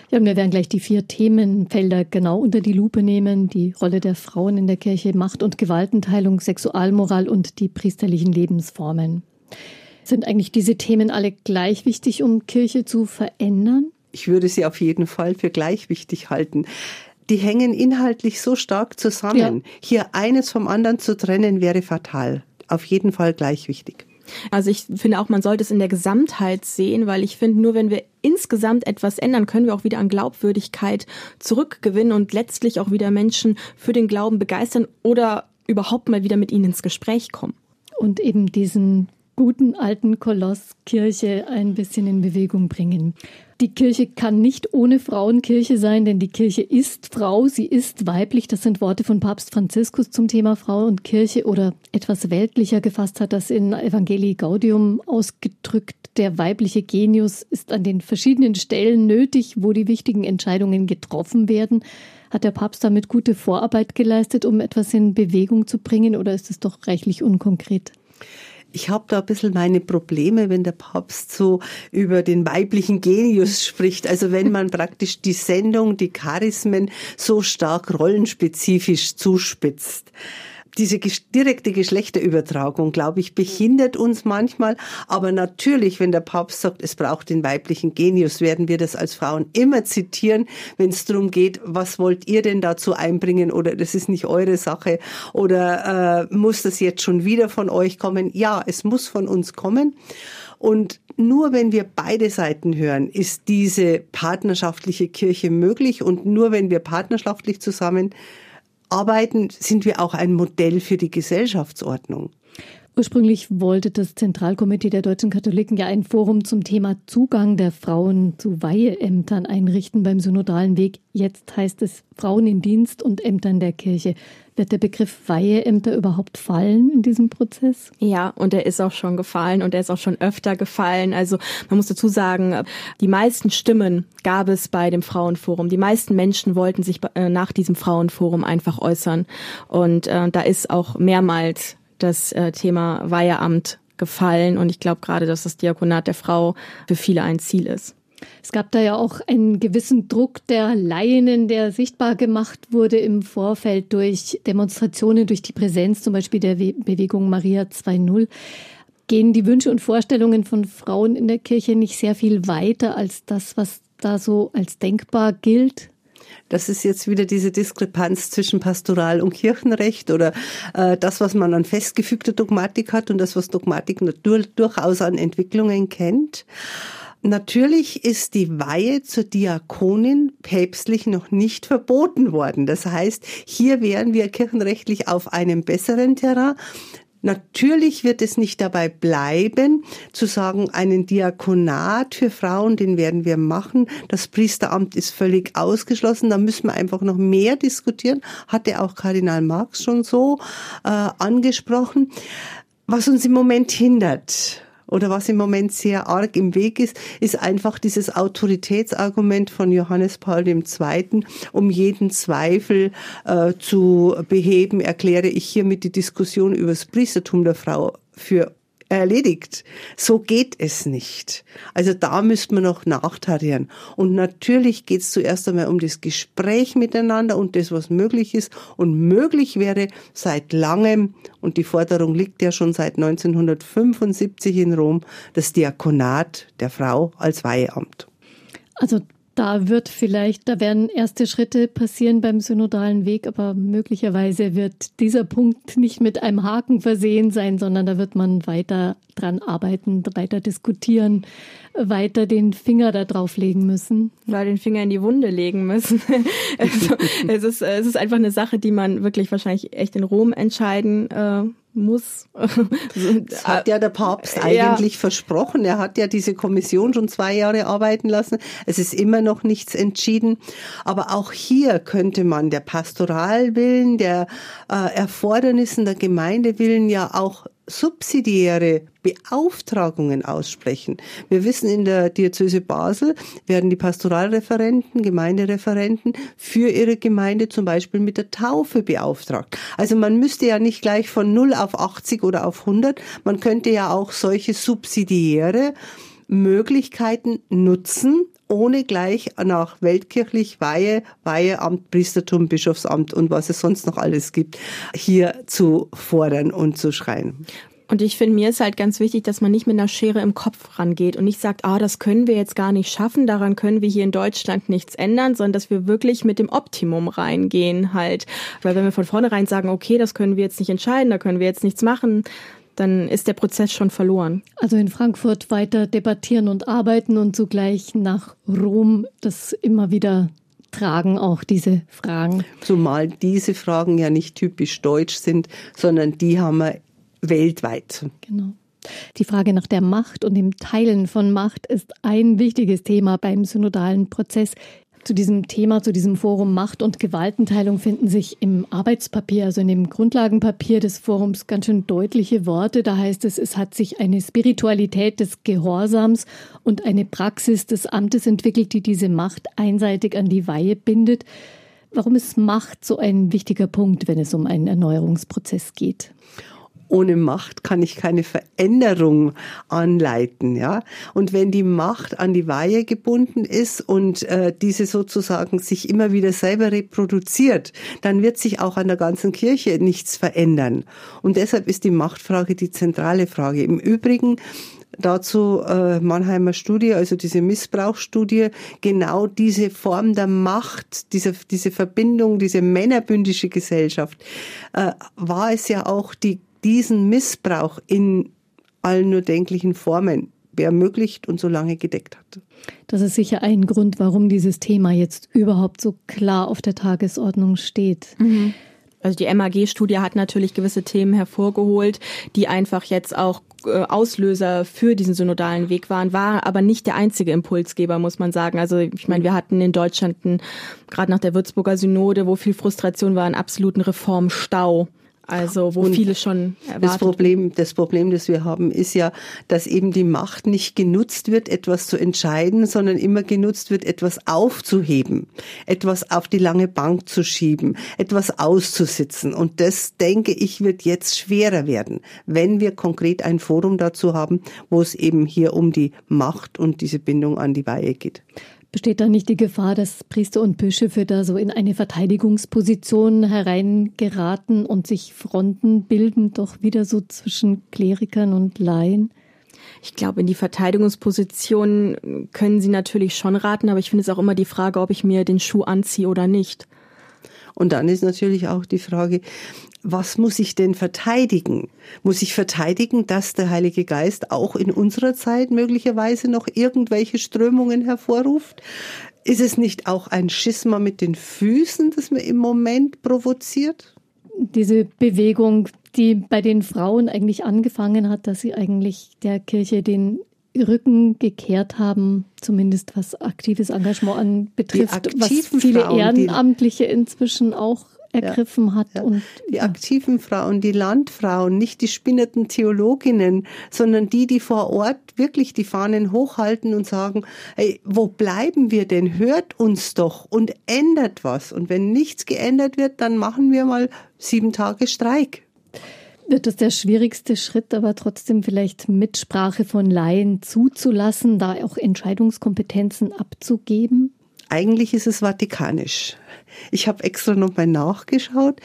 Ja, und wir werden gleich die vier Themenfelder genau unter die Lupe nehmen. Die Rolle der Frauen in der Kirche, Macht- und Gewaltenteilung, Sexualmoral und die priesterlichen Lebensformen. Sind eigentlich diese Themen alle gleich wichtig, um Kirche zu verändern? Ich würde sie auf jeden Fall für gleich wichtig halten. Die hängen inhaltlich so stark zusammen. Ja. Hier eines vom anderen zu trennen wäre fatal. Auf jeden Fall gleich wichtig. Also ich finde auch, man sollte es in der Gesamtheit sehen, weil ich finde, nur wenn wir insgesamt etwas ändern, können wir auch wieder an Glaubwürdigkeit zurückgewinnen und letztlich auch wieder Menschen für den Glauben begeistern oder überhaupt mal wieder mit ihnen ins Gespräch kommen. Und eben diesen guten alten Koloss Kirche ein bisschen in Bewegung bringen. Die Kirche kann nicht ohne Frauenkirche sein, denn die Kirche ist Frau, sie ist weiblich. Das sind Worte von Papst Franziskus zum Thema Frau und Kirche oder etwas weltlicher gefasst hat das in Evangelii Gaudium ausgedrückt. Der weibliche Genius ist an den verschiedenen Stellen nötig, wo die wichtigen Entscheidungen getroffen werden. Hat der Papst damit gute Vorarbeit geleistet, um etwas in Bewegung zu bringen oder ist es doch reichlich unkonkret? Ich habe da ein bisschen meine Probleme, wenn der Papst so über den weiblichen Genius spricht. Also wenn man praktisch die Sendung, die Charismen so stark rollenspezifisch zuspitzt diese direkte Geschlechterübertragung, glaube ich, behindert uns manchmal. Aber natürlich, wenn der Papst sagt, es braucht den weiblichen Genius, werden wir das als Frauen immer zitieren, wenn es darum geht, was wollt ihr denn dazu einbringen oder das ist nicht eure Sache oder äh, muss das jetzt schon wieder von euch kommen? Ja, es muss von uns kommen. Und nur wenn wir beide Seiten hören, ist diese partnerschaftliche Kirche möglich. Und nur wenn wir partnerschaftlich zusammen arbeiten, sind wir auch ein Modell für die Gesellschaftsordnung. Ursprünglich wollte das Zentralkomitee der deutschen Katholiken ja ein Forum zum Thema Zugang der Frauen zu Weiheämtern einrichten beim synodalen Weg. Jetzt heißt es Frauen in Dienst und Ämtern der Kirche. Wird der Begriff Weiheämter überhaupt fallen in diesem Prozess? Ja, und er ist auch schon gefallen und er ist auch schon öfter gefallen. Also man muss dazu sagen, die meisten Stimmen gab es bei dem Frauenforum. Die meisten Menschen wollten sich äh, nach diesem Frauenforum einfach äußern. Und äh, da ist auch mehrmals das äh, Thema Weiheamt gefallen. Und ich glaube gerade, dass das Diakonat der Frau für viele ein Ziel ist. Es gab da ja auch einen gewissen Druck der Laien, der sichtbar gemacht wurde im Vorfeld durch Demonstrationen, durch die Präsenz zum Beispiel der Bewegung Maria 2.0. Gehen die Wünsche und Vorstellungen von Frauen in der Kirche nicht sehr viel weiter als das, was da so als denkbar gilt? Das ist jetzt wieder diese Diskrepanz zwischen Pastoral und Kirchenrecht oder äh, das, was man an festgefügter Dogmatik hat und das, was Dogmatik durchaus an Entwicklungen kennt. Natürlich ist die Weihe zur Diakonin päpstlich noch nicht verboten worden. Das heißt, hier wären wir kirchenrechtlich auf einem besseren Terrain. Natürlich wird es nicht dabei bleiben, zu sagen, einen Diakonat für Frauen, den werden wir machen. Das Priesteramt ist völlig ausgeschlossen. Da müssen wir einfach noch mehr diskutieren. Hatte auch Kardinal Marx schon so äh, angesprochen. Was uns im Moment hindert, oder was im Moment sehr arg im Weg ist, ist einfach dieses Autoritätsargument von Johannes Paul II. Um jeden Zweifel äh, zu beheben, erkläre ich hiermit die Diskussion über das Priestertum der Frau für erledigt. So geht es nicht. Also da müsste man noch nachtarieren. Und natürlich geht es zuerst einmal um das Gespräch miteinander und das, was möglich ist. Und möglich wäre seit langem, und die Forderung liegt ja schon seit 1975 in Rom, das Diakonat der Frau als Weiheamt. Also da wird vielleicht, da werden erste Schritte passieren beim synodalen Weg, aber möglicherweise wird dieser Punkt nicht mit einem Haken versehen sein, sondern da wird man weiter dran arbeiten, weiter diskutieren, weiter den Finger da drauf legen müssen. Weil den Finger in die Wunde legen müssen. also, es, ist, es ist einfach eine Sache, die man wirklich wahrscheinlich echt in Rom entscheiden äh, muss. Das hat ja der Papst eigentlich ja. versprochen. Er hat ja diese Kommission schon zwei Jahre arbeiten lassen. Es ist immer noch nichts entschieden. Aber auch hier könnte man der Pastoralwillen, der äh, Erfordernissen der Gemeinde willen ja auch subsidiäre Beauftragungen aussprechen. Wir wissen, in der Diözese Basel werden die Pastoralreferenten, Gemeindereferenten für ihre Gemeinde zum Beispiel mit der Taufe beauftragt. Also man müsste ja nicht gleich von 0 auf 80 oder auf 100, man könnte ja auch solche subsidiäre Möglichkeiten nutzen, ohne gleich nach weltkirchlich Weihe, Weiheamt, Priestertum, Bischofsamt und was es sonst noch alles gibt, hier zu fordern und zu schreien. Und ich finde, mir ist halt ganz wichtig, dass man nicht mit einer Schere im Kopf rangeht und nicht sagt, ah, das können wir jetzt gar nicht schaffen, daran können wir hier in Deutschland nichts ändern, sondern dass wir wirklich mit dem Optimum reingehen halt. Weil wenn wir von vornherein sagen, okay, das können wir jetzt nicht entscheiden, da können wir jetzt nichts machen, dann ist der Prozess schon verloren. Also in Frankfurt weiter debattieren und arbeiten und zugleich nach Rom das immer wieder tragen, auch diese Fragen. Zumal diese Fragen ja nicht typisch deutsch sind, sondern die haben wir weltweit. Genau. Die Frage nach der Macht und dem Teilen von Macht ist ein wichtiges Thema beim synodalen Prozess. Zu diesem Thema, zu diesem Forum Macht und Gewaltenteilung finden sich im Arbeitspapier, also in dem Grundlagenpapier des Forums, ganz schön deutliche Worte. Da heißt es, es hat sich eine Spiritualität des Gehorsams und eine Praxis des Amtes entwickelt, die diese Macht einseitig an die Weihe bindet. Warum ist Macht so ein wichtiger Punkt, wenn es um einen Erneuerungsprozess geht? Ohne Macht kann ich keine Veränderung anleiten, ja. Und wenn die Macht an die Weihe gebunden ist und äh, diese sozusagen sich immer wieder selber reproduziert, dann wird sich auch an der ganzen Kirche nichts verändern. Und deshalb ist die Machtfrage die zentrale Frage. Im Übrigen dazu äh, Mannheimer Studie, also diese Missbrauchsstudie, genau diese Form der Macht, diese, diese Verbindung, diese männerbündische Gesellschaft, äh, war es ja auch, die diesen Missbrauch in allen nur denklichen Formen ermöglicht und so lange gedeckt hat. Das ist sicher ein Grund, warum dieses Thema jetzt überhaupt so klar auf der Tagesordnung steht. Mhm. Also die MAG-Studie hat natürlich gewisse Themen hervorgeholt, die einfach jetzt auch äh, Auslöser für diesen synodalen Weg waren, war aber nicht der einzige Impulsgeber, muss man sagen. Also ich meine, wir hatten in Deutschland gerade nach der Würzburger Synode, wo viel Frustration war, einen absoluten Reformstau. Also wo und viele schon erwartet. Das Problem, das Problem, das wir haben, ist ja, dass eben die Macht nicht genutzt wird, etwas zu entscheiden, sondern immer genutzt wird, etwas aufzuheben, etwas auf die lange Bank zu schieben, etwas auszusitzen. Und das, denke ich, wird jetzt schwerer werden, wenn wir konkret ein Forum dazu haben, wo es eben hier um die Macht und diese Bindung an die Weihe geht. Besteht da nicht die Gefahr, dass Priester und Bischöfe da so in eine Verteidigungsposition hereingeraten und sich Fronten bilden, doch wieder so zwischen Klerikern und Laien? Ich glaube, in die Verteidigungsposition können sie natürlich schon raten, aber ich finde es auch immer die Frage, ob ich mir den Schuh anziehe oder nicht. Und dann ist natürlich auch die Frage, was muss ich denn verteidigen? Muss ich verteidigen, dass der Heilige Geist auch in unserer Zeit möglicherweise noch irgendwelche Strömungen hervorruft? Ist es nicht auch ein Schisma mit den Füßen, das mir im Moment provoziert? Diese Bewegung, die bei den Frauen eigentlich angefangen hat, dass sie eigentlich der Kirche den Rücken gekehrt haben, zumindest was aktives Engagement anbetrifft, was viele Frauen, Ehrenamtliche inzwischen auch ergriffen ja, hat. Ja. Und, die ja. aktiven Frauen, die Landfrauen, nicht die spinnerten Theologinnen, sondern die, die vor Ort wirklich die Fahnen hochhalten und sagen, hey, wo bleiben wir denn? Hört uns doch und ändert was. Und wenn nichts geändert wird, dann machen wir mal sieben Tage Streik. Wird das der schwierigste Schritt, aber trotzdem vielleicht Mitsprache von Laien zuzulassen, da auch Entscheidungskompetenzen abzugeben? Eigentlich ist es vatikanisch. Ich habe extra nochmal nachgeschaut.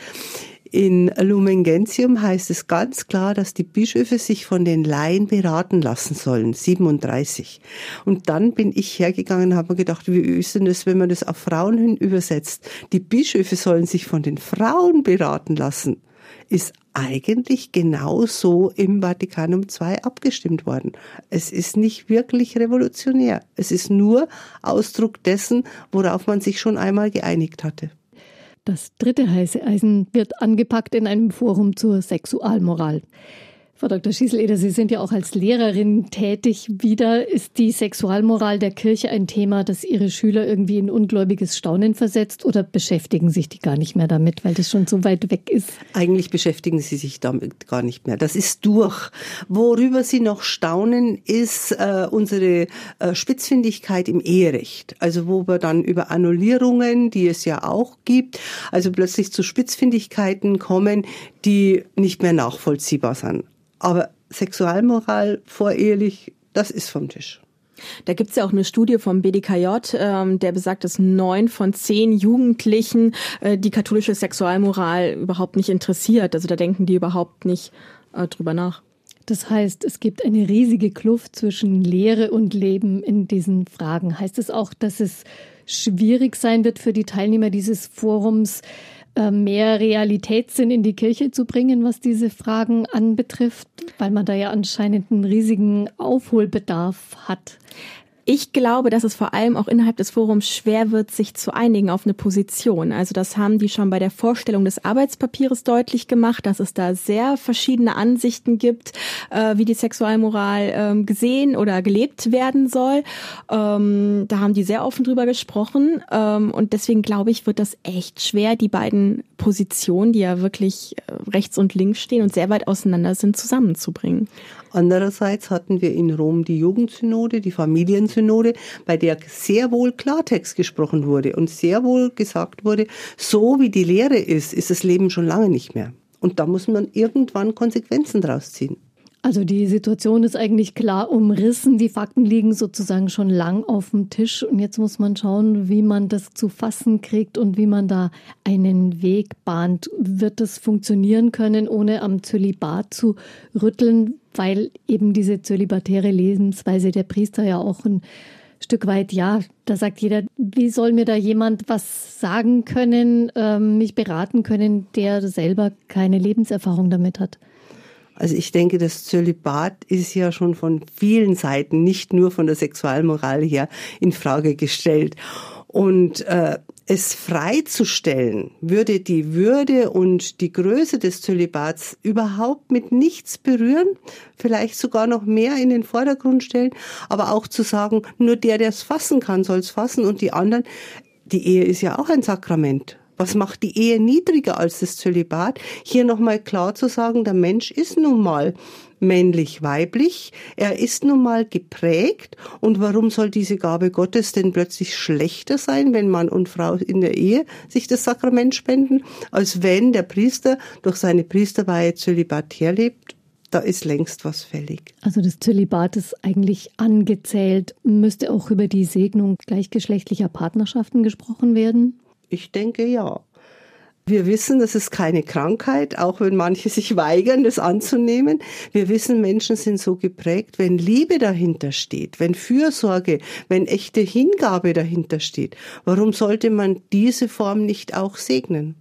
In Lumen Gentium heißt es ganz klar, dass die Bischöfe sich von den Laien beraten lassen sollen, 37. Und dann bin ich hergegangen und habe mir gedacht, wie ist denn das, wenn man das auf Frauen hin übersetzt? Die Bischöfe sollen sich von den Frauen beraten lassen. Ist eigentlich genauso im Vatikanum II abgestimmt worden. Es ist nicht wirklich revolutionär. Es ist nur Ausdruck dessen, worauf man sich schon einmal geeinigt hatte. Das dritte heiße Eisen wird angepackt in einem Forum zur Sexualmoral. Frau Dr. Schieseleder, Sie sind ja auch als Lehrerin tätig. Wieder ist die Sexualmoral der Kirche ein Thema, das Ihre Schüler irgendwie in ungläubiges Staunen versetzt oder beschäftigen sich die gar nicht mehr damit, weil das schon so weit weg ist? Eigentlich beschäftigen sie sich damit gar nicht mehr. Das ist durch. Worüber sie noch staunen, ist äh, unsere äh, Spitzfindigkeit im Eherecht. Also wo wir dann über Annullierungen, die es ja auch gibt, also plötzlich zu Spitzfindigkeiten kommen, die nicht mehr nachvollziehbar sind. Aber Sexualmoral vorehelich, das ist vom Tisch. Da gibt's ja auch eine Studie vom BDKJ, ähm, der besagt, dass neun von zehn Jugendlichen äh, die katholische Sexualmoral überhaupt nicht interessiert. Also da denken die überhaupt nicht äh, drüber nach. Das heißt, es gibt eine riesige Kluft zwischen Lehre und Leben in diesen Fragen. Heißt es auch, dass es schwierig sein wird für die Teilnehmer dieses Forums, mehr Realitätssinn in die Kirche zu bringen, was diese Fragen anbetrifft, weil man da ja anscheinend einen riesigen Aufholbedarf hat. Ich glaube, dass es vor allem auch innerhalb des Forums schwer wird, sich zu einigen auf eine Position. Also das haben die schon bei der Vorstellung des Arbeitspapiers deutlich gemacht, dass es da sehr verschiedene Ansichten gibt, äh, wie die Sexualmoral ähm, gesehen oder gelebt werden soll. Ähm, da haben die sehr offen drüber gesprochen. Ähm, und deswegen glaube ich, wird das echt schwer, die beiden Positionen, die ja wirklich äh, rechts und links stehen und sehr weit auseinander sind, zusammenzubringen. Andererseits hatten wir in Rom die Jugendsynode, die Familiensynode, bei der sehr wohl Klartext gesprochen wurde und sehr wohl gesagt wurde, so wie die Lehre ist, ist das Leben schon lange nicht mehr. Und da muss man irgendwann Konsequenzen draus ziehen. Also die Situation ist eigentlich klar umrissen. Die Fakten liegen sozusagen schon lang auf dem Tisch. Und jetzt muss man schauen, wie man das zu fassen kriegt und wie man da einen Weg bahnt. Wird das funktionieren können, ohne am Zölibat zu rütteln, weil eben diese zölibatäre Lebensweise der Priester ja auch ein Stück weit, ja, da sagt jeder, wie soll mir da jemand was sagen können, äh, mich beraten können, der selber keine Lebenserfahrung damit hat? Also ich denke, das Zölibat ist ja schon von vielen Seiten, nicht nur von der Sexualmoral her, in Frage gestellt. Und äh, es freizustellen, würde die Würde und die Größe des Zölibats überhaupt mit nichts berühren, vielleicht sogar noch mehr in den Vordergrund stellen, aber auch zu sagen, nur der, der es fassen kann, soll es fassen und die anderen, die Ehe ist ja auch ein Sakrament. Was macht die Ehe niedriger als das Zölibat? Hier nochmal klar zu sagen, der Mensch ist nun mal männlich-weiblich, er ist nun mal geprägt und warum soll diese Gabe Gottes denn plötzlich schlechter sein, wenn Mann und Frau in der Ehe sich das Sakrament spenden, als wenn der Priester durch seine Priesterweihe zölibatär lebt? Da ist längst was fällig. Also das Zölibat ist eigentlich angezählt. Müsste auch über die Segnung gleichgeschlechtlicher Partnerschaften gesprochen werden? Ich denke ja. Wir wissen, das ist keine Krankheit, auch wenn manche sich weigern, das anzunehmen. Wir wissen, Menschen sind so geprägt, wenn Liebe dahinter steht, wenn Fürsorge, wenn echte Hingabe dahinter steht. Warum sollte man diese Form nicht auch segnen?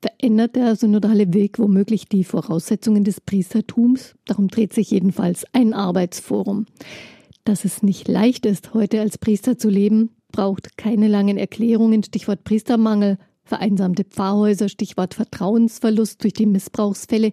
Verändert der synodale Weg womöglich die Voraussetzungen des Priestertums? Darum dreht sich jedenfalls ein Arbeitsforum. Dass es nicht leicht ist, heute als Priester zu leben, braucht keine langen Erklärungen, Stichwort Priestermangel, vereinsamte Pfarrhäuser, Stichwort Vertrauensverlust durch die Missbrauchsfälle.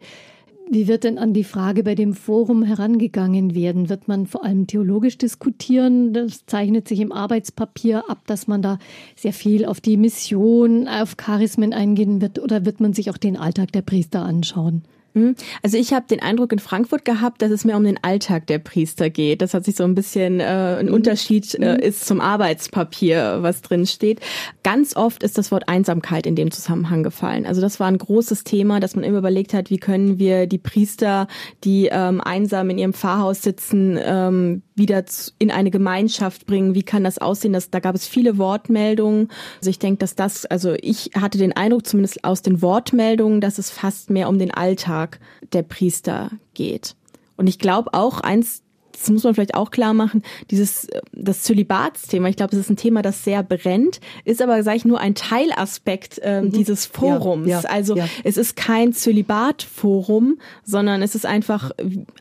Wie wird denn an die Frage bei dem Forum herangegangen werden? Wird man vor allem theologisch diskutieren? Das zeichnet sich im Arbeitspapier ab, dass man da sehr viel auf die Mission, auf Charismen eingehen wird. Oder wird man sich auch den Alltag der Priester anschauen? Mhm. Also ich habe den Eindruck in Frankfurt gehabt, dass es mehr um den Alltag der Priester geht. Das hat sich so ein bisschen äh, ein mhm. Unterschied äh, mhm. ist zum Arbeitspapier, was drin steht. Ganz oft ist das Wort Einsamkeit in dem Zusammenhang gefallen. Also das war ein großes Thema, dass man immer überlegt hat, wie können wir die Priester, die ähm, einsam in ihrem Pfarrhaus sitzen, ähm, wieder in eine Gemeinschaft bringen? Wie kann das aussehen? Das, da gab es viele Wortmeldungen. Also ich denke, dass das, also ich hatte den Eindruck, zumindest aus den Wortmeldungen, dass es fast mehr um den Alltag der Priester geht. Und ich glaube auch, eins das muss man vielleicht auch klar machen, dieses das Zölibatsthema, ich glaube, das ist ein Thema, das sehr brennt, ist aber, sage ich, nur ein Teilaspekt äh, mhm. dieses Forums. Ja, ja, also ja. es ist kein Zölibatforum, sondern es ist einfach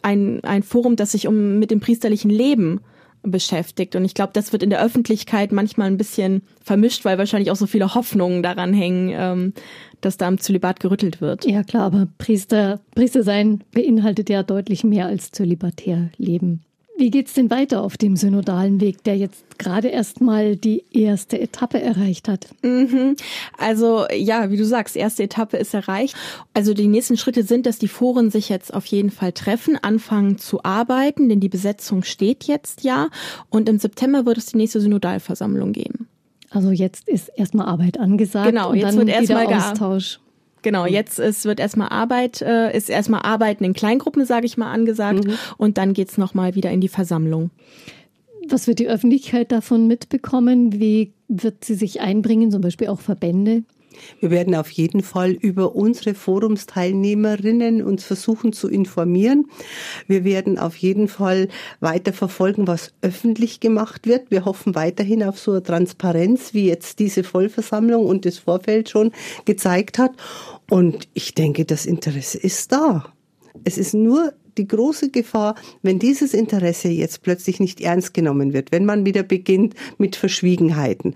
ein, ein Forum, das sich um mit dem priesterlichen Leben beschäftigt. Und ich glaube, das wird in der Öffentlichkeit manchmal ein bisschen vermischt, weil wahrscheinlich auch so viele Hoffnungen daran hängen, ähm, dass da am Zölibat gerüttelt wird. Ja klar, aber Priester, Priester sein beinhaltet ja deutlich mehr als zölibatär leben. Wie geht's denn weiter auf dem synodalen Weg, der jetzt gerade erst mal die erste Etappe erreicht hat? Mhm. Also ja, wie du sagst, erste Etappe ist erreicht. Also die nächsten Schritte sind, dass die Foren sich jetzt auf jeden Fall treffen, anfangen zu arbeiten, denn die Besetzung steht jetzt ja. Und im September wird es die nächste Synodalversammlung geben. Also jetzt ist erstmal Arbeit angesagt. Genau, jetzt wird erstmal Austausch. Genau, jetzt ist, wird erstmal Arbeit, äh, ist erstmal Arbeiten in Kleingruppen, sage ich mal, angesagt. Mhm. Und dann geht's nochmal wieder in die Versammlung. Was wird die Öffentlichkeit davon mitbekommen? Wie wird sie sich einbringen, zum Beispiel auch Verbände? Wir werden auf jeden Fall über unsere Forumsteilnehmerinnen uns versuchen zu informieren. Wir werden auf jeden Fall weiter verfolgen, was öffentlich gemacht wird. Wir hoffen weiterhin auf so eine Transparenz, wie jetzt diese Vollversammlung und das Vorfeld schon gezeigt hat. Und ich denke, das Interesse ist da. Es ist nur die große Gefahr, wenn dieses Interesse jetzt plötzlich nicht ernst genommen wird, wenn man wieder beginnt mit Verschwiegenheiten,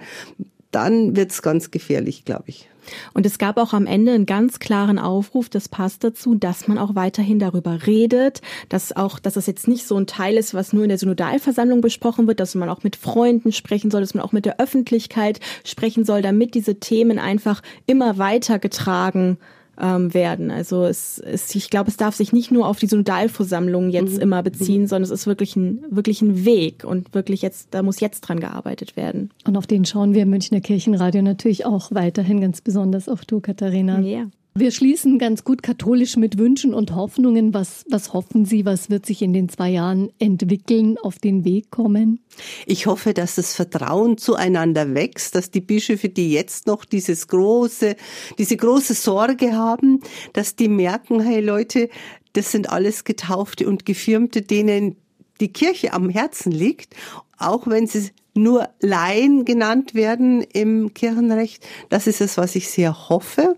dann wird es ganz gefährlich, glaube ich. Und es gab auch am Ende einen ganz klaren Aufruf, das passt dazu, dass man auch weiterhin darüber redet, dass auch, dass das jetzt nicht so ein Teil ist, was nur in der Synodalversammlung besprochen wird, dass man auch mit Freunden sprechen soll, dass man auch mit der Öffentlichkeit sprechen soll, damit diese Themen einfach immer weiter getragen ähm, werden. Also es, es, ich glaube, es darf sich nicht nur auf die Synodalversammlung jetzt mhm. immer beziehen, mhm. sondern es ist wirklich ein, wirklich ein Weg und wirklich jetzt, da muss jetzt dran gearbeitet werden. Und auf den schauen wir im Münchner Kirchenradio natürlich auch weiterhin, ganz besonders auch du, Katharina. Ja. Wir schließen ganz gut katholisch mit Wünschen und Hoffnungen. Was, was hoffen Sie, was wird sich in den zwei Jahren entwickeln, auf den Weg kommen? Ich hoffe, dass das Vertrauen zueinander wächst, dass die Bischöfe, die jetzt noch dieses große, diese große Sorge haben, dass die merken, hey Leute, das sind alles Getaufte und Gefirmte, denen die Kirche am Herzen liegt, auch wenn sie nur Laien genannt werden im Kirchenrecht. Das ist es, was ich sehr hoffe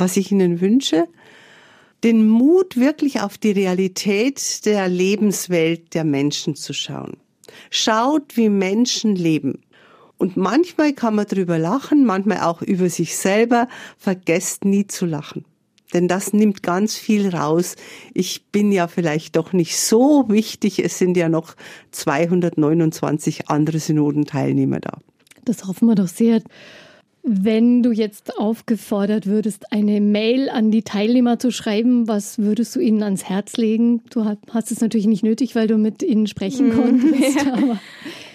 was ich Ihnen wünsche, den Mut, wirklich auf die Realität der Lebenswelt der Menschen zu schauen. Schaut, wie Menschen leben. Und manchmal kann man drüber lachen, manchmal auch über sich selber. Vergesst nie zu lachen. Denn das nimmt ganz viel raus. Ich bin ja vielleicht doch nicht so wichtig. Es sind ja noch 229 andere Synodenteilnehmer da. Das hoffen wir doch sehr. Wenn du jetzt aufgefordert würdest, eine Mail an die Teilnehmer zu schreiben, was würdest du ihnen ans Herz legen? Du hast es natürlich nicht nötig, weil du mit ihnen sprechen mhm. konntest.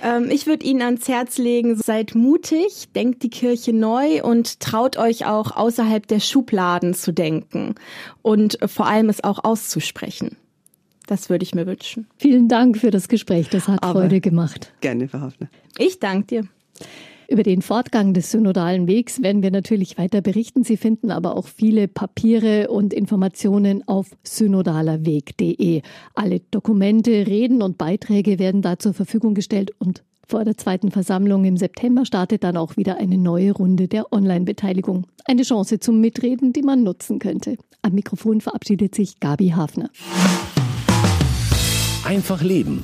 Ja. Ähm, ich würde ihnen ans Herz legen, seid mutig, denkt die Kirche neu und traut euch auch außerhalb der Schubladen zu denken und vor allem es auch auszusprechen. Das würde ich mir wünschen. Vielen Dank für das Gespräch. Das hat Aber Freude gemacht. Gerne, Frau Hafner. Ich danke dir. Über den Fortgang des synodalen Wegs werden wir natürlich weiter berichten. Sie finden aber auch viele Papiere und Informationen auf synodalerweg.de. Alle Dokumente, Reden und Beiträge werden da zur Verfügung gestellt und vor der zweiten Versammlung im September startet dann auch wieder eine neue Runde der Online-Beteiligung. Eine Chance zum Mitreden, die man nutzen könnte. Am Mikrofon verabschiedet sich Gabi Hafner. Einfach leben